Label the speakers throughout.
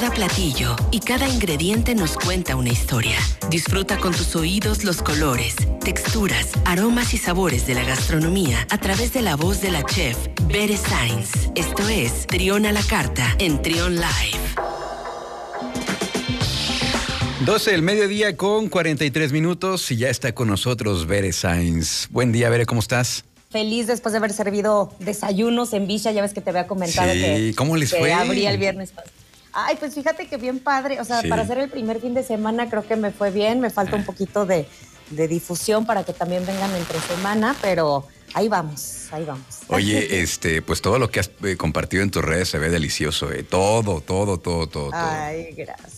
Speaker 1: Cada platillo y cada ingrediente nos cuenta una historia. Disfruta con tus oídos los colores, texturas, aromas y sabores de la gastronomía a través de la voz de la chef Bere Sainz. Esto es Trión a la Carta en Trión Live.
Speaker 2: 12 del mediodía con 43 minutos y ya está con nosotros Bere Sainz. Buen día, Bere, ¿cómo estás?
Speaker 3: Feliz después de haber servido desayunos en Villa, ya ves que te había comentado
Speaker 2: Sí,
Speaker 3: que,
Speaker 2: ¿cómo les
Speaker 3: que
Speaker 2: fue?
Speaker 3: abría el viernes. pasado. Ay, pues fíjate que bien padre, o sea,
Speaker 2: Sí.
Speaker 3: para hacer el primer fin de semana creo que me fue bien, me falta un poquito de, de difusión para que también vengan entre semana, pero ahí vamos, ahí vamos.
Speaker 2: Oye, este, pues todo lo que has eh, compartido en tus redes se ve delicioso, ¿eh? Todo, todo, todo, todo, todo.
Speaker 3: Ay, gracias.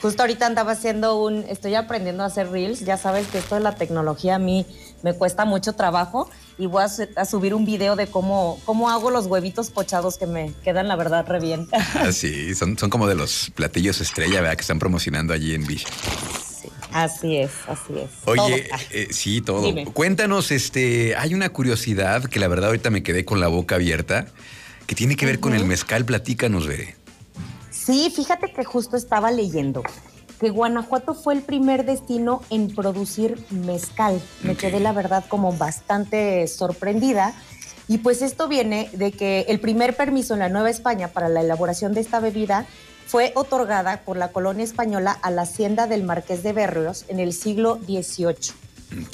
Speaker 3: Justo ahorita andaba haciendo un, estoy aprendiendo a hacer reels, ya sabes que esto de la tecnología a mí me cuesta mucho trabajo y voy a, su- a subir un video de cómo, cómo hago los huevitos pochados que me quedan la verdad re bien.
Speaker 2: Ah, sí, son, son como de los platillos estrella, ¿verdad? Que están promocionando allí en Villa.
Speaker 3: Sí, así es, así es.
Speaker 2: Oye,
Speaker 3: Todo.
Speaker 2: eh, sí, todo.
Speaker 3: Dime.
Speaker 2: Cuéntanos, este, hay una curiosidad que la verdad ahorita me quedé con la boca abierta, que tiene que ver con el mezcal. Platícanos, Veré.
Speaker 3: Sí, fíjate que justo estaba leyendo que Guanajuato fue el primer destino en producir mezcal. Me quedé, la verdad, como bastante sorprendida. Y pues esto viene de que el primer permiso en la Nueva España para la elaboración de esta bebida fue otorgada por la colonia española a la hacienda del Marqués de Berrios en el siglo XVIII.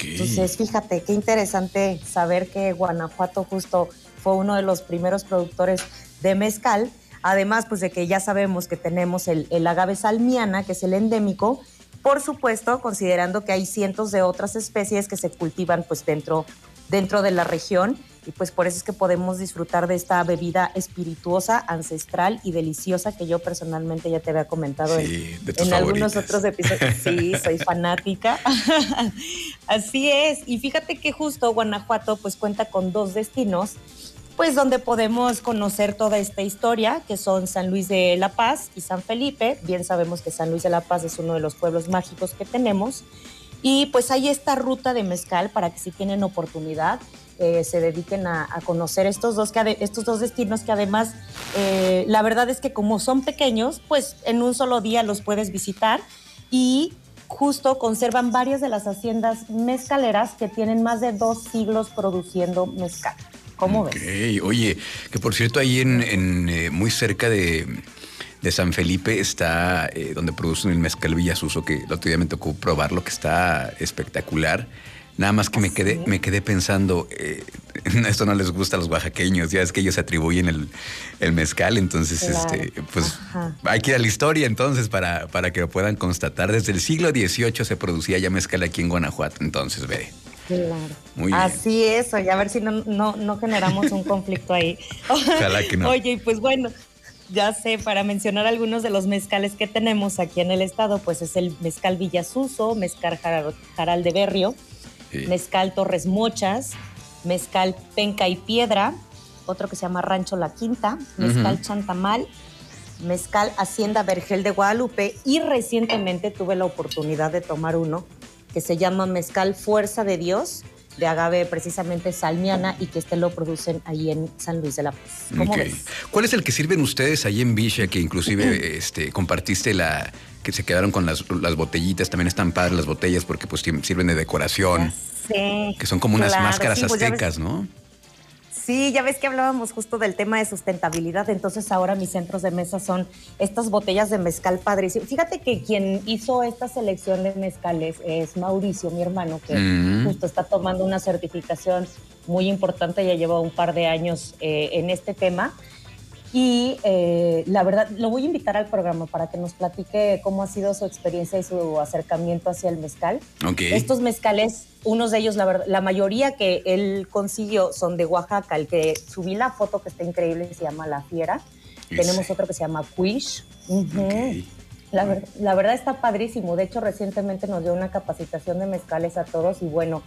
Speaker 3: Entonces, fíjate, qué interesante saber que Guanajuato justo fue uno de los primeros productores de mezcal. Además, pues de que ya sabemos que tenemos el, el agave salmiana, que es el endémico. Por supuesto, considerando que hay cientos de otras especies que se cultivan pues dentro, dentro de la región. Y pues por eso es que podemos disfrutar de esta bebida espirituosa, ancestral y deliciosa que yo personalmente ya te había comentado
Speaker 2: Sí,
Speaker 3: en,
Speaker 2: de tus
Speaker 3: en algunos otros episodios. Sí, soy fanática. Así es. Y fíjate que justo Guanajuato pues cuenta con dos destinos, pues donde podemos conocer toda esta historia, que son San Luis de la Paz y San Felipe. Bien sabemos que San Luis de la Paz es uno de los pueblos mágicos que tenemos. Y pues hay esta ruta de mezcal para que si tienen oportunidad eh, se dediquen a, conocer estos dos, que estos dos destinos que además eh, la verdad es que como son pequeños, pues en un solo día los puedes visitar y justo conservan varias de las haciendas mezcaleras que tienen más de dos siglos produciendo mezcal. ¿Cómo ves?
Speaker 2: Oye, que por cierto, ahí en, en, eh, muy cerca de, de San Felipe está eh, donde producen el mezcal Villasuso, que el otro día me tocó probarlo, que está espectacular. Nada más que me
Speaker 3: ¿Ah,
Speaker 2: quedé, me quedé pensando, eh, esto no les gusta a los oaxaqueños, ya es que ellos atribuyen el, el mezcal, entonces
Speaker 3: Claro,
Speaker 2: este, pues
Speaker 3: ajá.
Speaker 2: hay que ir a la historia entonces para, para que lo puedan constatar. Desde el siglo XVIII se producía ya mezcal aquí en Guanajuato, entonces ve.
Speaker 3: Claro.
Speaker 2: Muy bien.
Speaker 3: Así es, oye, a ver si no, no, no generamos un conflicto ahí.
Speaker 2: Ojalá que no.
Speaker 3: Oye, y pues bueno, ya sé, para mencionar algunos de los mezcales que tenemos aquí en el estado, pues es el mezcal Villasuso, mezcal Jaral, de Berrio,
Speaker 2: Sí.
Speaker 3: mezcal Torres Mochas, mezcal Penca y Piedra, otro que se llama Rancho La Quinta, mezcal. Chantamal, mezcal Hacienda Vergel de Guadalupe y recientemente tuve la oportunidad de tomar uno que se llama mezcal Fuerza de Dios de agave precisamente salmiana y que este lo producen ahí en San Luis de la Paz. ¿Cómo
Speaker 2: Ok.
Speaker 3: ves?
Speaker 2: ¿Cuál es el que sirven ustedes ahí en Villa? Que inclusive este, compartiste la que se quedaron con las, las botellitas. También están padres las botellas porque pues sirven de decoración.
Speaker 3: Sí,
Speaker 2: Que son como unas
Speaker 3: claro,
Speaker 2: máscaras
Speaker 3: sí, pues
Speaker 2: aztecas, ¿no?
Speaker 3: Sí, ya ves que hablábamos justo del tema de sustentabilidad, entonces ahora mis centros de mesa son estas botellas de mezcal padrísimo. Fíjate que quien hizo esta selección de mezcales es Mauricio, mi hermano, que
Speaker 2: Mm.
Speaker 3: justo está tomando una certificación muy importante, ya lleva un par de años eh, en este tema. Y eh, la verdad, lo voy a invitar al programa para que nos platique cómo ha sido su experiencia y su acercamiento hacia el mezcal.
Speaker 2: Ok.
Speaker 3: Estos mezcales, unos de ellos, la, verdad, la mayoría que él consiguió son de Oaxaca. El que subí la foto que está increíble se llama La Fiera. Tenemos otro que se llama Quish. Ver- la verdad está padrísimo. De hecho, recientemente nos dio una capacitación de mezcales a todos y bueno,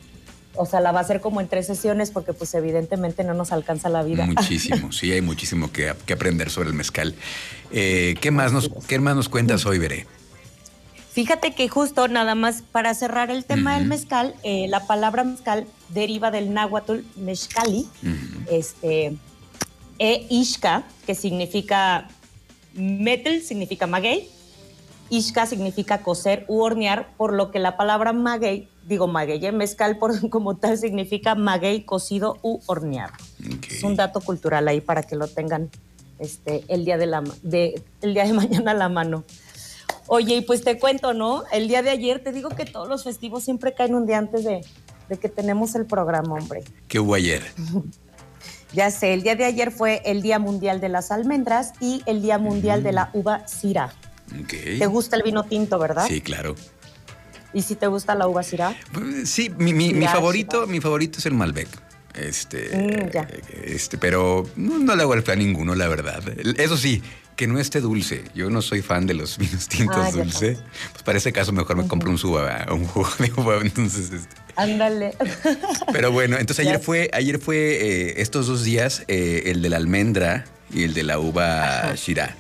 Speaker 3: o sea, la va a hacer como en tres sesiones porque pues evidentemente no nos alcanza la vida.
Speaker 2: Muchísimo, sí, hay muchísimo que, que aprender sobre el mezcal. Eh, ¿qué, más nos, ¿Qué más nos cuentas hoy, Veré?
Speaker 3: Fíjate que justo nada más para cerrar el tema del mezcal, eh, la palabra mezcal deriva del náhuatl mezcali, este, e ishka, que significa metal significa maguey, ishka significa cocer u hornear, por lo que la palabra maguey, digo maguey, ¿eh? mezcal por, como tal significa maguey cocido u horneado. Es un dato cultural ahí para que lo tengan este, el, día de la, de, el día de mañana a la mano. Oye, y pues te cuento, ¿no? El día de ayer, te digo que todos los festivos siempre caen un día antes de, de que tenemos el programa, hombre.
Speaker 2: ¿Qué hubo ayer?
Speaker 3: Ya sé, el día de ayer fue el Día Mundial de las Almendras y el Día Mundial de la Uva Syrah. ¿Te gusta el vino tinto, verdad?
Speaker 2: Sí, claro.
Speaker 3: ¿Y si te gusta la uva Syrah?
Speaker 2: Sí, mi, favorito, mi favorito es el Malbec. Este, mm, este, pero no, le hago el plan ninguno, la verdad. Eso sí, que no esté dulce. Yo no soy fan de los vinos tintos ah, dulce. Pues para ese caso mejor me compro un suba, un jugo de uva. Entonces, este.
Speaker 3: Ándale.
Speaker 2: Pero bueno, entonces ayer fue, ayer fue eh, estos dos días eh, el de la almendra y el de la uva Shirá.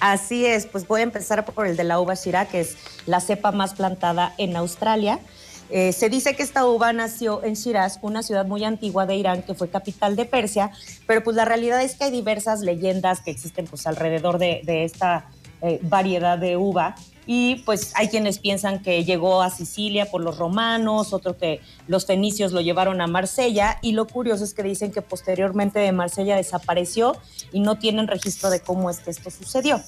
Speaker 3: Así es, pues voy a empezar por el de la uva Shirá, que es la cepa más plantada en Australia. Eh, se dice que esta uva nació en Shiraz, una ciudad muy antigua de Irán que fue capital de Persia, pero pues la realidad es que hay diversas leyendas que existen pues alrededor de, esta variedad de uva y pues hay quienes piensan que llegó a Sicilia por los romanos, otro que los fenicios lo llevaron a Marsella y lo curioso es que dicen que posteriormente de Marsella desapareció y no tienen registro de cómo es que esto sucedió.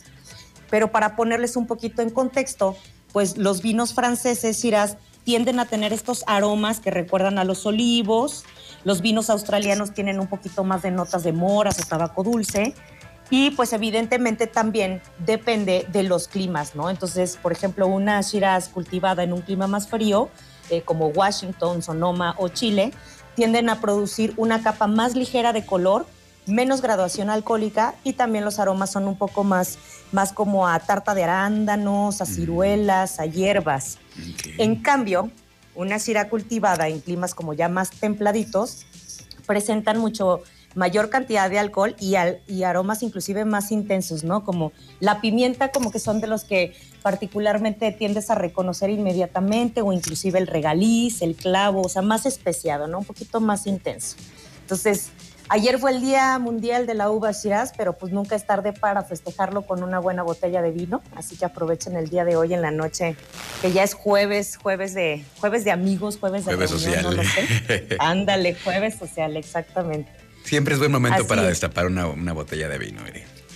Speaker 3: Pero para ponerles un poquito en contexto, pues los vinos franceses, Shiraz, tienden a tener estos aromas que recuerdan a los olivos, los vinos australianos tienen un poquito más de notas de moras o tabaco dulce, y pues evidentemente también depende de los climas, ¿no? Entonces, por ejemplo, una Shiraz cultivada en un clima más frío, eh, como Washington, Sonoma o Chile, tienden a producir una capa más ligera de color, menos graduación alcohólica y también los aromas son un poco más, más como a tarta de arándanos, a ciruelas, a hierbas. En cambio, una Shiraz cultivada en climas como ya más templaditos presentan mucho mayor cantidad de alcohol y, y aromas inclusive más intensos, ¿no? Como la pimienta, como que son de los que particularmente tiendes a reconocer inmediatamente, o inclusive el regaliz, el clavo, o sea, más especiado, ¿no? Un poquito más intenso. Entonces, ayer fue el Día Mundial de la Uva Shiraz, pero pues nunca es tarde para festejarlo con una buena botella de vino, así que aprovechen el día de hoy en la noche, que ya es jueves, jueves de, jueves de amigos, jueves de
Speaker 2: jueves social. No
Speaker 3: Ándale, jueves social, exactamente.
Speaker 2: Siempre es buen momento para destapar una, botella de vino,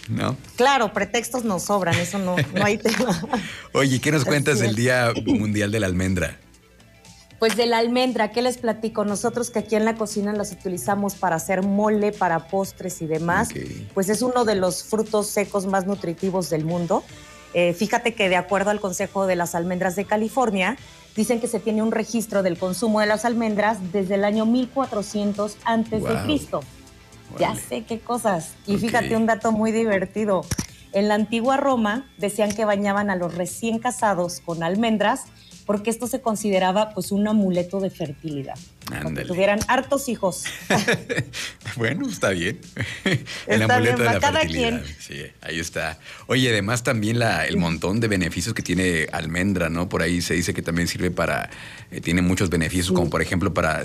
Speaker 2: ¿no?
Speaker 3: Claro, pretextos nos sobran, eso no, no hay tema.
Speaker 2: Oye, ¿qué nos cuentas del Día Mundial de la Almendra?
Speaker 3: Pues de la almendra, ¿qué les platico? Nosotros que aquí en la cocina las utilizamos para hacer mole, para postres y demás, pues es uno de los frutos secos más nutritivos del mundo. Eh, fíjate que de acuerdo al Consejo de las Almendras de California, dicen que se tiene un registro del consumo de las almendras desde el año 1400 antes de Cristo. Ya sé qué cosas. Y fíjate un dato muy divertido. En la antigua Roma decían que bañaban a los recién casados con almendras porque esto se consideraba pues un amuleto de fertilidad. Que tuvieran hartos hijos.
Speaker 2: bueno, está bien. el amuleto de la fertilidad. Sí, ahí está. Oye, además también la, el montón de beneficios que tiene almendra, ¿no? Por ahí se dice que también sirve para, eh, tiene muchos beneficios, como por ejemplo para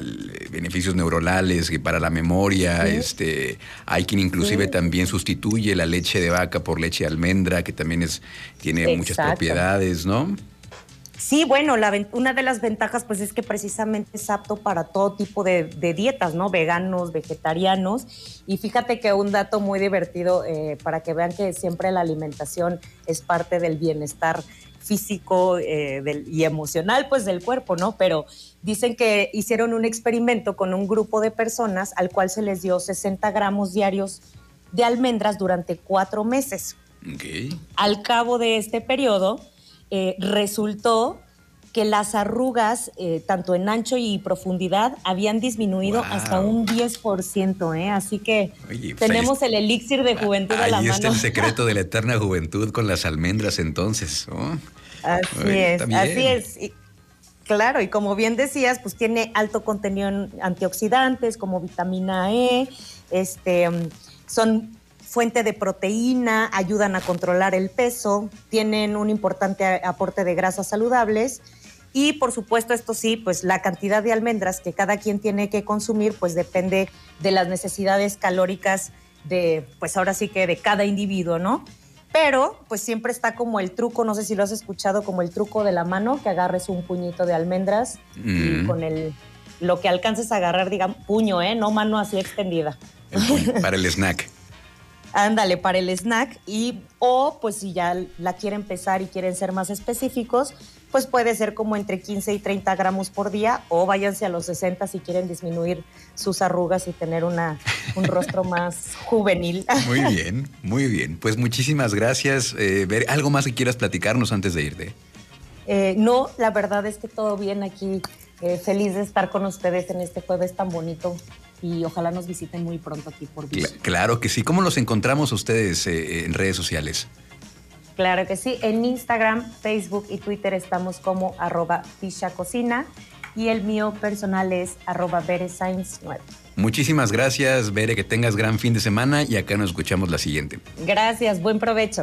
Speaker 2: beneficios neuronales y para la memoria. Este, hay quien inclusive también sustituye la leche de vaca por leche de almendra, que también es, tiene muchas propiedades, ¿no?
Speaker 3: Sí, bueno, una de las ventajas pues es que precisamente es apto para todo tipo de, dietas, ¿no? Veganos, vegetarianos. Y fíjate que un dato muy divertido eh, para que vean que siempre la alimentación es parte del bienestar físico eh, y emocional pues del cuerpo, ¿no? Pero dicen que hicieron un experimento con un grupo de personas al cual se les dio 60 gramos diarios de almendras durante cuatro meses. Al cabo de este periodo, eh, resultó que las arrugas, eh, tanto en ancho y profundidad, habían disminuido hasta un 10%, ¿eh? Así que tenemos el elixir de juventud a la mano.
Speaker 2: Ahí está el secreto de la eterna juventud con las almendras entonces.
Speaker 3: Así es, así es. claro, y como bien decías, pues tiene alto contenido en antioxidantes como vitamina E, este, son fuente de proteína, ayudan a controlar el peso, tienen un importante aporte de grasas saludables y por supuesto esto sí, pues la cantidad de almendras que cada quien tiene que consumir pues depende de las necesidades calóricas de pues ahora sí que de cada individuo, ¿no? Pero pues siempre está como el truco, no sé si lo has escuchado, como el truco de la mano, que agarres un puñito de almendras y
Speaker 2: Mm.
Speaker 3: con el lo que alcances a agarrar, digamos, puño, ¿eh? No mano así extendida.
Speaker 2: El puño, para el snack.
Speaker 3: Ándale, para el snack y o pues si ya la quieren pesar y quieren ser más específicos, pues puede ser como entre 15 y 30 gramos por día o váyanse a los 60 si quieren disminuir sus arrugas y tener una, un rostro más juvenil.
Speaker 2: Muy bien, muy bien. Pues muchísimas gracias. Eh, Ver, ¿Algo más que quieras platicarnos antes de irte?
Speaker 3: Eh, no, la verdad es que todo bien aquí. eh, feliz de estar con ustedes en este jueves tan bonito y ojalá nos visiten muy pronto aquí por Vish.
Speaker 2: Cla- claro que sí. ¿Cómo los encontramos ustedes eh, en redes sociales?
Speaker 3: Claro que sí. En Instagram, Facebook y Twitter estamos como arroba Cocina y el mío personal es arroba Beresainz9.
Speaker 2: Muchísimas gracias, Bere, que tengas gran fin de semana y acá nos escuchamos la siguiente.
Speaker 3: Gracias, buen provecho.